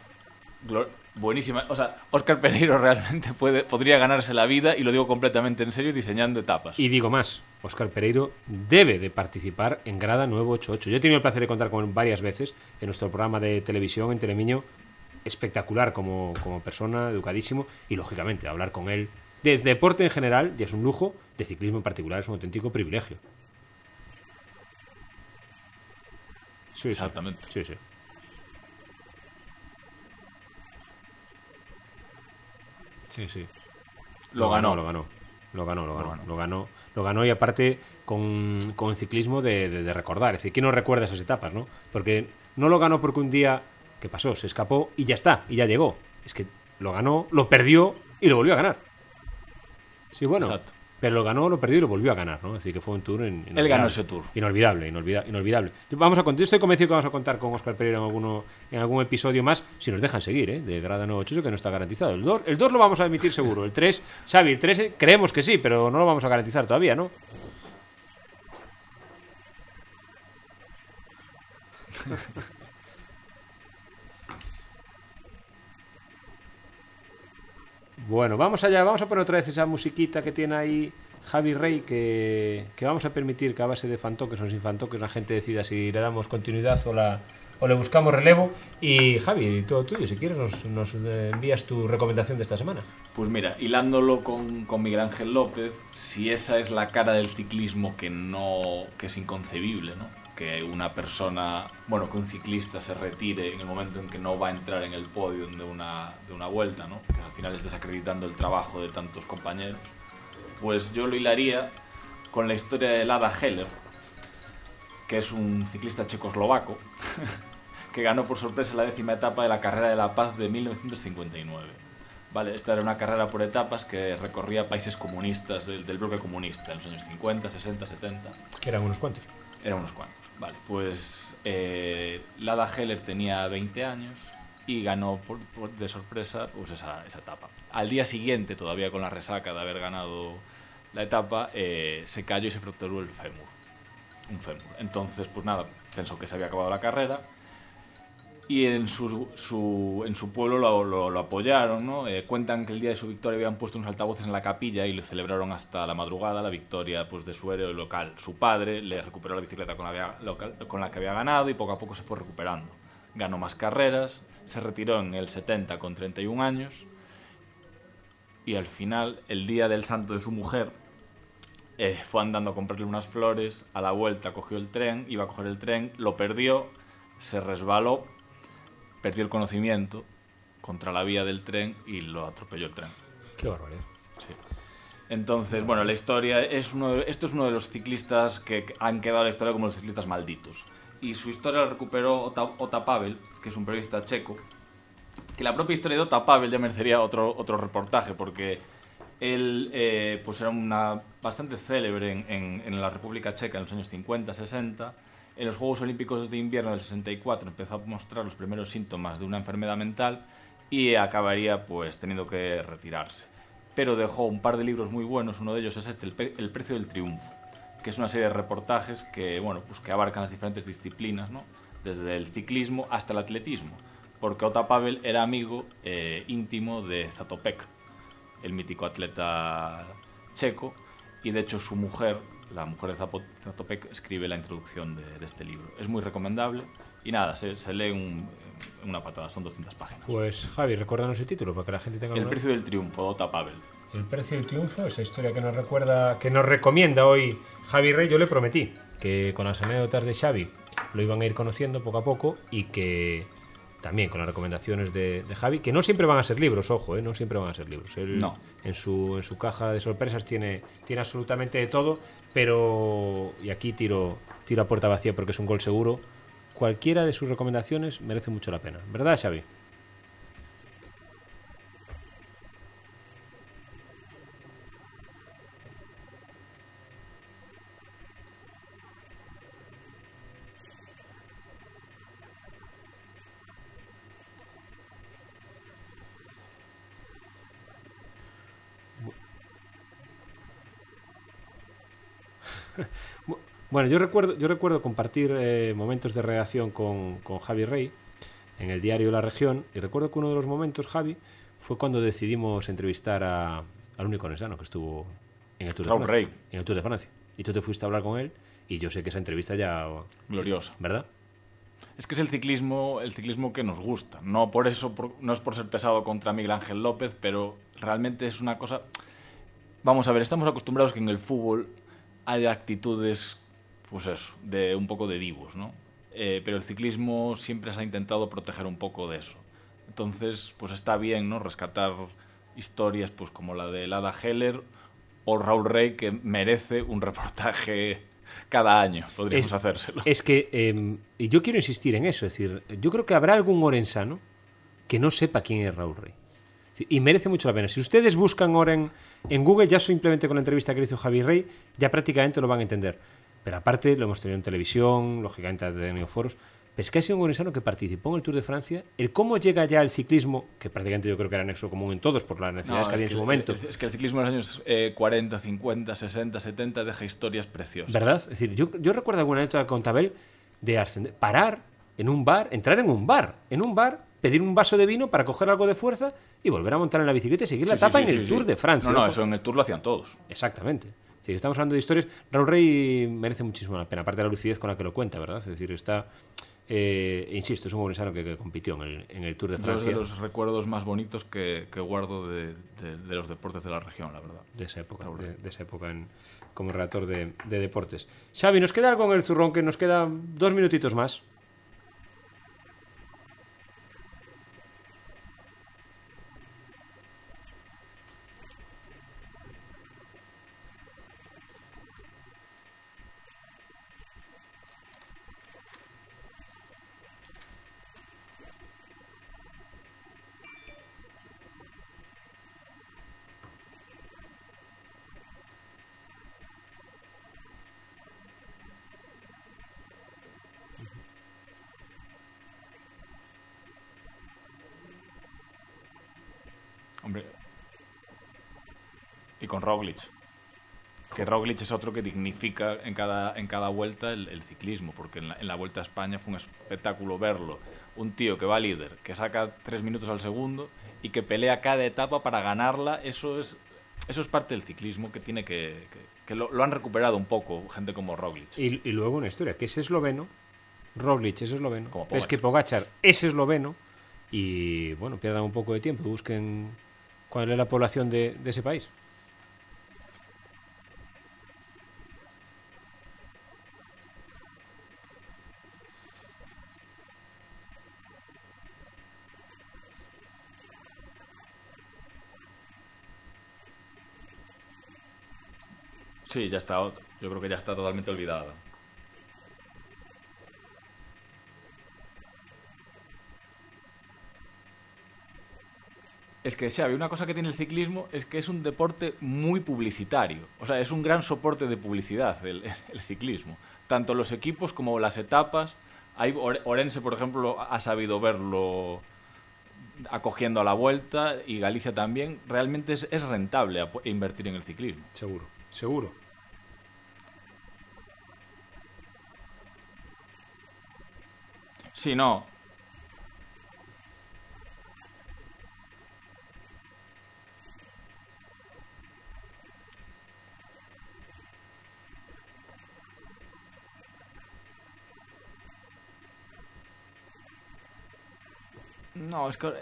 buenísima. O sea, Oscar Pereiro realmente puede, podría ganarse la vida, y lo digo completamente en serio, diseñando etapas. Y digo más, Óscar Pereiro debe de participar en Grada 988. Yo he tenido el placer de contar con él varias veces en nuestro programa de televisión en Telemiño. Espectacular como, como persona, educadísimo. Y lógicamente, hablar con él de deporte en general ya es un lujo, de ciclismo en particular es un auténtico privilegio. Sí. Exactamente. Sí, sí. Sí, sí. Lo ganó. Lo ganó. Lo ganó, lo ganó. ganó. Lo ganó. Lo ganó y aparte con, con el ciclismo de, de- de recordar. Es decir, ¿quién no recuerda esas etapas, no? Porque no lo ganó porque un día, ¿qué pasó? Se escapó y ya está, y ya llegó. Es que lo ganó, lo perdió y lo volvió a ganar. Sí, bueno. Exacto. Pero lo ganó, lo perdió y lo volvió a ganar, ¿no? Es decir, que fue un tour inolvidable. ganó ese tour. Inolvidable, inolvida- inolvidable. Vamos a, cont- yo estoy convencido que vamos a contar con Oscar Pereira en, alguno, en algún episodio más, si nos dejan seguir, ¿eh? De Grada 988, que no está garantizado. El 2, el 2 lo vamos a emitir seguro. El 3, Xavi, el 3 eh, creemos que sí, pero no lo vamos a garantizar todavía, ¿no? Bueno, vamos allá, vamos a poner otra vez esa musiquita que tiene ahí Javi Rey, que, que vamos a permitir que a base de fantoques o sin fantoques la gente decida si le damos continuidad o, la, o le buscamos relevo. Y Javi, todo tuyo, si quieres nos, nos eh, envías tu recomendación de esta semana. Pues mira, hilándolo con, con Miguel Ángel López, si esa es la cara del ciclismo que no. que es inconcebible, ¿no? Que una persona, bueno, que un ciclista se retire en el momento en que no va a entrar en el podio de una, de una vuelta, ¿no? Que al final es desacreditando el trabajo de tantos compañeros. Pues yo lo hilaría con la historia de Lada Heller, que es un ciclista checoslovaco, que ganó por sorpresa la décima etapa de la Carrera de la Paz de 1959. Vale, esta era una carrera por etapas que recorría países comunistas del, del bloque comunista en los años 50, 60, 70. Que eran unos cuantos. Eran unos cuantos. Vale, pues eh, Lada Heller tenía 20 años y ganó por- de sorpresa pues esa, esa etapa. Al día siguiente, todavía con la resaca de haber ganado la etapa, eh, se cayó y se fracturó el fémur. Un fémur. Entonces, pues nada, pensó que se había acabado la carrera y en su, su- en su pueblo lo, lo- lo apoyaron, ¿no? Eh, cuentan que el día de su victoria habían puesto unos altavoces en la capilla y le celebraron hasta la madrugada la victoria pues, de su héroe local. Su padre le recuperó la bicicleta con la, había- local- con la que había ganado y poco a poco se fue recuperando. Ganó más carreras, se retiró en el 70 con 31 años y al final, el día del santo de su mujer, eh, fue andando a comprarle unas flores, a la vuelta cogió el tren, iba a coger el tren, lo perdió, se resbaló, perdió el conocimiento contra la vía del tren y lo atropelló el tren. Qué barbaridad. Sí. Entonces, bueno, la historia es uno de- esto es uno de los ciclistas que han quedado en la historia como los ciclistas malditos. Y su historia la recuperó Ota, Ota Pavel, que es un periodista checo, que la propia historia de Ota Pavel ya merecería otro, otro reportaje, porque él eh, pues era una bastante célebre en, en- en la República Checa en los años 50, 60. En los Juegos Olímpicos de Invierno del 64 empezó a mostrar los primeros síntomas de una enfermedad mental y acabaría pues teniendo que retirarse. Pero dejó un par de libros muy buenos, uno de ellos es este, El, precio del triunfo, que es una serie de reportajes que, bueno, pues que abarcan las diferentes disciplinas, ¿no? desde el ciclismo hasta el atletismo, porque Ota Pavel era amigo eh, íntimo de Zatopek, el mítico atleta checo, y de hecho su mujer, la mujer de Zapo- Zatopek, escribe la introducción de, de este libro. Es muy recomendable y nada, se, se lee un- una patada, son 200 páginas. Pues Javi, recuérdanos el título para que la gente tenga El una- precio del triunfo, de Ota Pavel. El precio del triunfo, esa historia que nos recuerda, que nos recomienda hoy Javi Rey, yo le prometí que con las anécdotas de Xavi lo iban a ir conociendo poco a poco y que también con las recomendaciones de, de Javi, que no siempre van a ser libros, ojo, ¿eh? no siempre van a ser libros. Él, No. En su, en su caja de sorpresas tiene, tiene absolutamente de todo, pero, y aquí tiro, tiro a puerta vacía porque es un gol seguro, cualquiera de sus recomendaciones merece mucho la pena, ¿verdad, Xavi? Bueno, yo recuerdo, yo recuerdo compartir eh, momentos de redacción con, con Javi Rey en el diario La Región y recuerdo que uno de los momentos, Javi, fue cuando decidimos entrevistar a, al único orense que estuvo en el Tour de Francia. Rey. En el Tour de Francia. Y tú te fuiste a hablar con él y yo sé que esa entrevista ya... Gloriosa. ¿Verdad? Es que es el ciclismo, el ciclismo que nos gusta. No por eso, por- no es por ser pesado contra Miguel Ángel López, pero realmente es una cosa. Vamos a ver, estamos acostumbrados que en el fútbol haya actitudes, pues eso, de un poco de divos, ¿no? Eh, pero el ciclismo siempre se ha intentado proteger un poco de eso. Entonces, pues está bien, ¿no? Rescatar historias, pues como la de Lada Heller o Raúl Rey, que merece un reportaje cada año. Podríamos Es- hacérselo. Es que, eh, y yo quiero insistir en eso, es decir, yo creo que habrá algún orensano que no sepa quién es Raúl Rey. Y merece mucho la pena. Si ustedes buscan ahora en, en Google, ya simplemente con la entrevista que le hizo Javi Rey, ya prácticamente lo van a entender. Pero aparte, lo hemos tenido en televisión, lógicamente ha tenido foros. Pero es que ha sido un orensano que participó en el Tour de Francia. El cómo llega ya el ciclismo, que prácticamente yo creo que era nexo común en todos por las necesidades No, que había en su momento. Es, es que el ciclismo en los años eh, 40, 50, 60, 70 deja historias preciosas. ¿Verdad? Es decir, yo, yo recuerdo alguna anécdota con Tabel de ascender- parar en un bar, entrar en un bar, en un bar, pedir un vaso de vino para coger algo de fuerza y volver a montar en la bicicleta y seguir la Sí, etapa sí, en el Tour de Francia. No, no, eso en el Tour lo hacían todos. Exactamente. Es decir, estamos hablando de historias. Raúl Rey merece muchísimo la pena, aparte de la lucidez con la que lo cuenta, ¿verdad? Es decir, está. eh, insisto, es un orensano que, que compitió en el, en el Tour de Francia de los recuerdos más bonitos que, que guardo de, de- de los deportes de la región, la verdad. de esa época, de, esa época en- como relator de, de deportes. Xavi, nos queda algo en el zurrón que nos quedan dos minutitos más. Hombre. Y con Roglic. Que Roglic es otro que dignifica en cada, en cada vuelta el, el ciclismo, porque en la, en la Vuelta a España fue un espectáculo verlo. Un tío que va líder, que saca tres minutos al segundo y que pelea cada etapa para ganarla, eso es, eso es parte del ciclismo que tiene que... que- que lo, lo han recuperado un poco gente como Roglic. Y, y luego una historia, que es esloveno, Roglic es esloveno, Como es que Pogachar es esloveno, y bueno, pierdan un poco de tiempo, busquen cuál es la población de, de ese país. Sí, ya está. Yo creo que ya está totalmente olvidada. Es que, Xavi, una cosa que tiene el ciclismo es que es un deporte muy publicitario. O sea, es un gran soporte de publicidad el, el ciclismo. Tanto los equipos como las etapas. Hay, Ore- Orense, por ejemplo, ha sabido verlo acogiendo a la vuelta y Galicia también. Realmente es, es rentable invertir en el ciclismo. Seguro, seguro. Sí, no. No, es que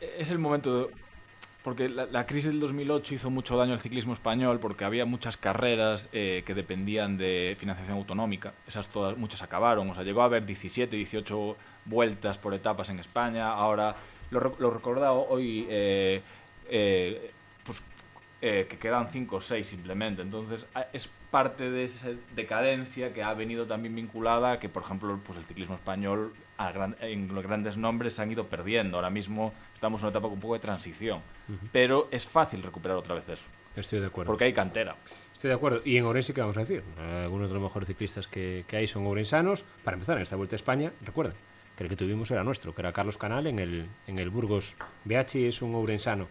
es el momento de... porque la, la crisis del 2008 hizo mucho daño al ciclismo español porque había muchas carreras eh, que dependían de financiación autonómica. Esas todas, muchas acabaron. O sea, llegó a haber 17, 18 vueltas por etapas en España. Ahora, lo, lo recordado hoy, eh, eh, pues eh, que quedan 5 o 6 simplemente. Entonces, es parte de esa decadencia que ha venido también vinculada a que, por ejemplo, pues el ciclismo español a gran- en los grandes nombres se han ido perdiendo. Ahora mismo estamos en una etapa con un poco de transición. Pero es fácil recuperar otra vez eso, Estoy de acuerdo. porque hay cantera. Estoy de acuerdo. Y en Ourense, ¿qué vamos a decir? Algunos de los mejores ciclistas que, que hay son ourensanos. Para empezar, en esta Vuelta a España, recuerden que el que tuvimos era nuestro, que era Carlos Canal en el, en el Burgos BH es un ourensano.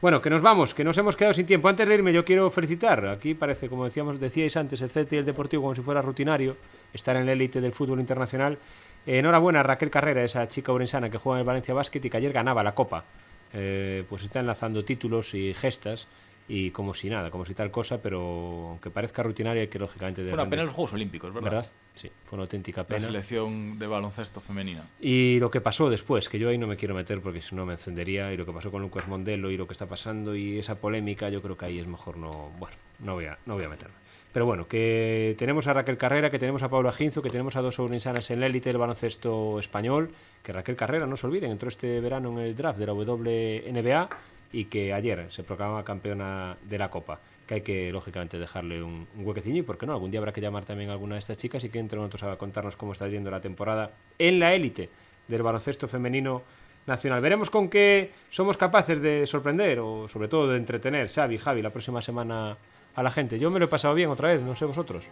Bueno, que nos vamos, que nos hemos quedado sin tiempo. Antes de irme, yo quiero felicitar. Aquí parece, como decíamos, decíais antes, el CT y el Deportivo como si fuera rutinario, estar en la élite del fútbol internacional. Eh, enhorabuena a Raquel Carrera, esa chica ourensana que juega en el Valencia Basket y que ayer ganaba la Copa. Eh, pues está enlazando títulos y gestas y como si nada, como si tal cosa, pero aunque parezca rutinaria y que lógicamente... Fue una pena los Juegos Olímpicos, ¿verdad? ¿Verdad? Sí, fue una auténtica La pena. selección de baloncesto femenina. Y lo que pasó después, que yo ahí no me quiero meter porque si no me encendería, y lo que pasó con Lucas Mondelo y lo que está pasando y esa polémica, yo creo que ahí es mejor no, bueno, no voy a, no voy a meterme. Pero bueno, que tenemos a Raquel Carrera, que tenemos a Paula Ginzo, que tenemos a dos ourensanas en la élite del baloncesto español, que Raquel Carrera, no se olviden, entró este verano en el draft de la WNBA y que ayer se proclama campeona de la Copa. Que hay que, lógicamente, dejarle un, un huequecillo y, ¿por qué no? Algún día habrá que llamar también a alguna de estas chicas y que entre nosotros a contarnos cómo está yendo la temporada en la élite del baloncesto femenino nacional. Veremos con qué somos capaces de sorprender o, sobre todo, de entretener, Xavi, Javi, la próxima semana a la gente. Yo me lo he pasado bien otra vez, no sé vosotros.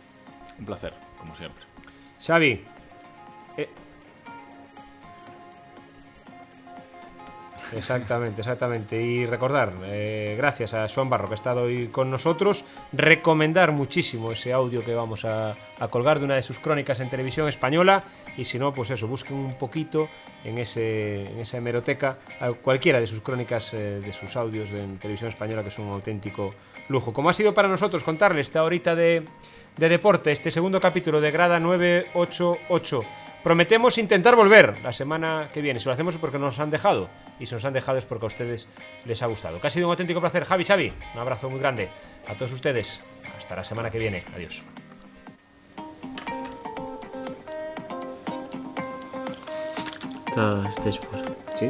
Un placer, como siempre. Xavi, eh, Exactamente, exactamente. Y recordar, eh, gracias a Joan Barro que ha estado hoy con nosotros, recomendar muchísimo ese audio que vamos a, colgar de una de sus crónicas en televisión española. Y si no, pues eso, busquen un poquito en, ese, en esa hemeroteca a cualquiera de sus crónicas, eh, de sus audios en televisión española, que son un auténtico lujo. Como ha sido para nosotros contarles esta horita de deporte, este segundo capítulo de Grada 988. Prometemos intentar volver la semana que viene. Si lo hacemos es porque nos han dejado. Y si nos han dejado es porque a ustedes les ha gustado. Que ha sido un auténtico placer. Javi, Xavi, un abrazo muy grande a todos ustedes. Hasta la semana que viene. Adiós. Está Stage 4. ¿Sí?